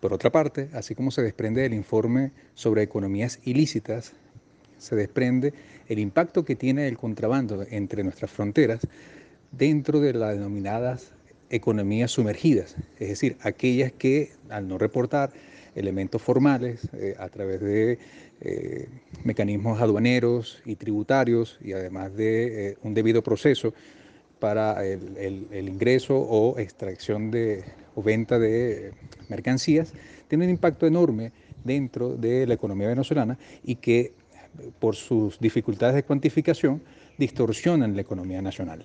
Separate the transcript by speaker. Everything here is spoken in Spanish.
Speaker 1: Por otra parte, así como se desprende del informe sobre economías ilícitas, se desprende el impacto que tiene el contrabando entre nuestras fronteras dentro de las denominadas economías sumergidas, es decir, aquellas que al no reportar elementos formales eh, a través de eh, mecanismos aduaneros y tributarios y además de eh, un debido proceso para el, ingreso o extracción de, o venta de mercancías, tiene un impacto enorme dentro de la economía venezolana y que por sus dificultades de cuantificación distorsionan la economía nacional.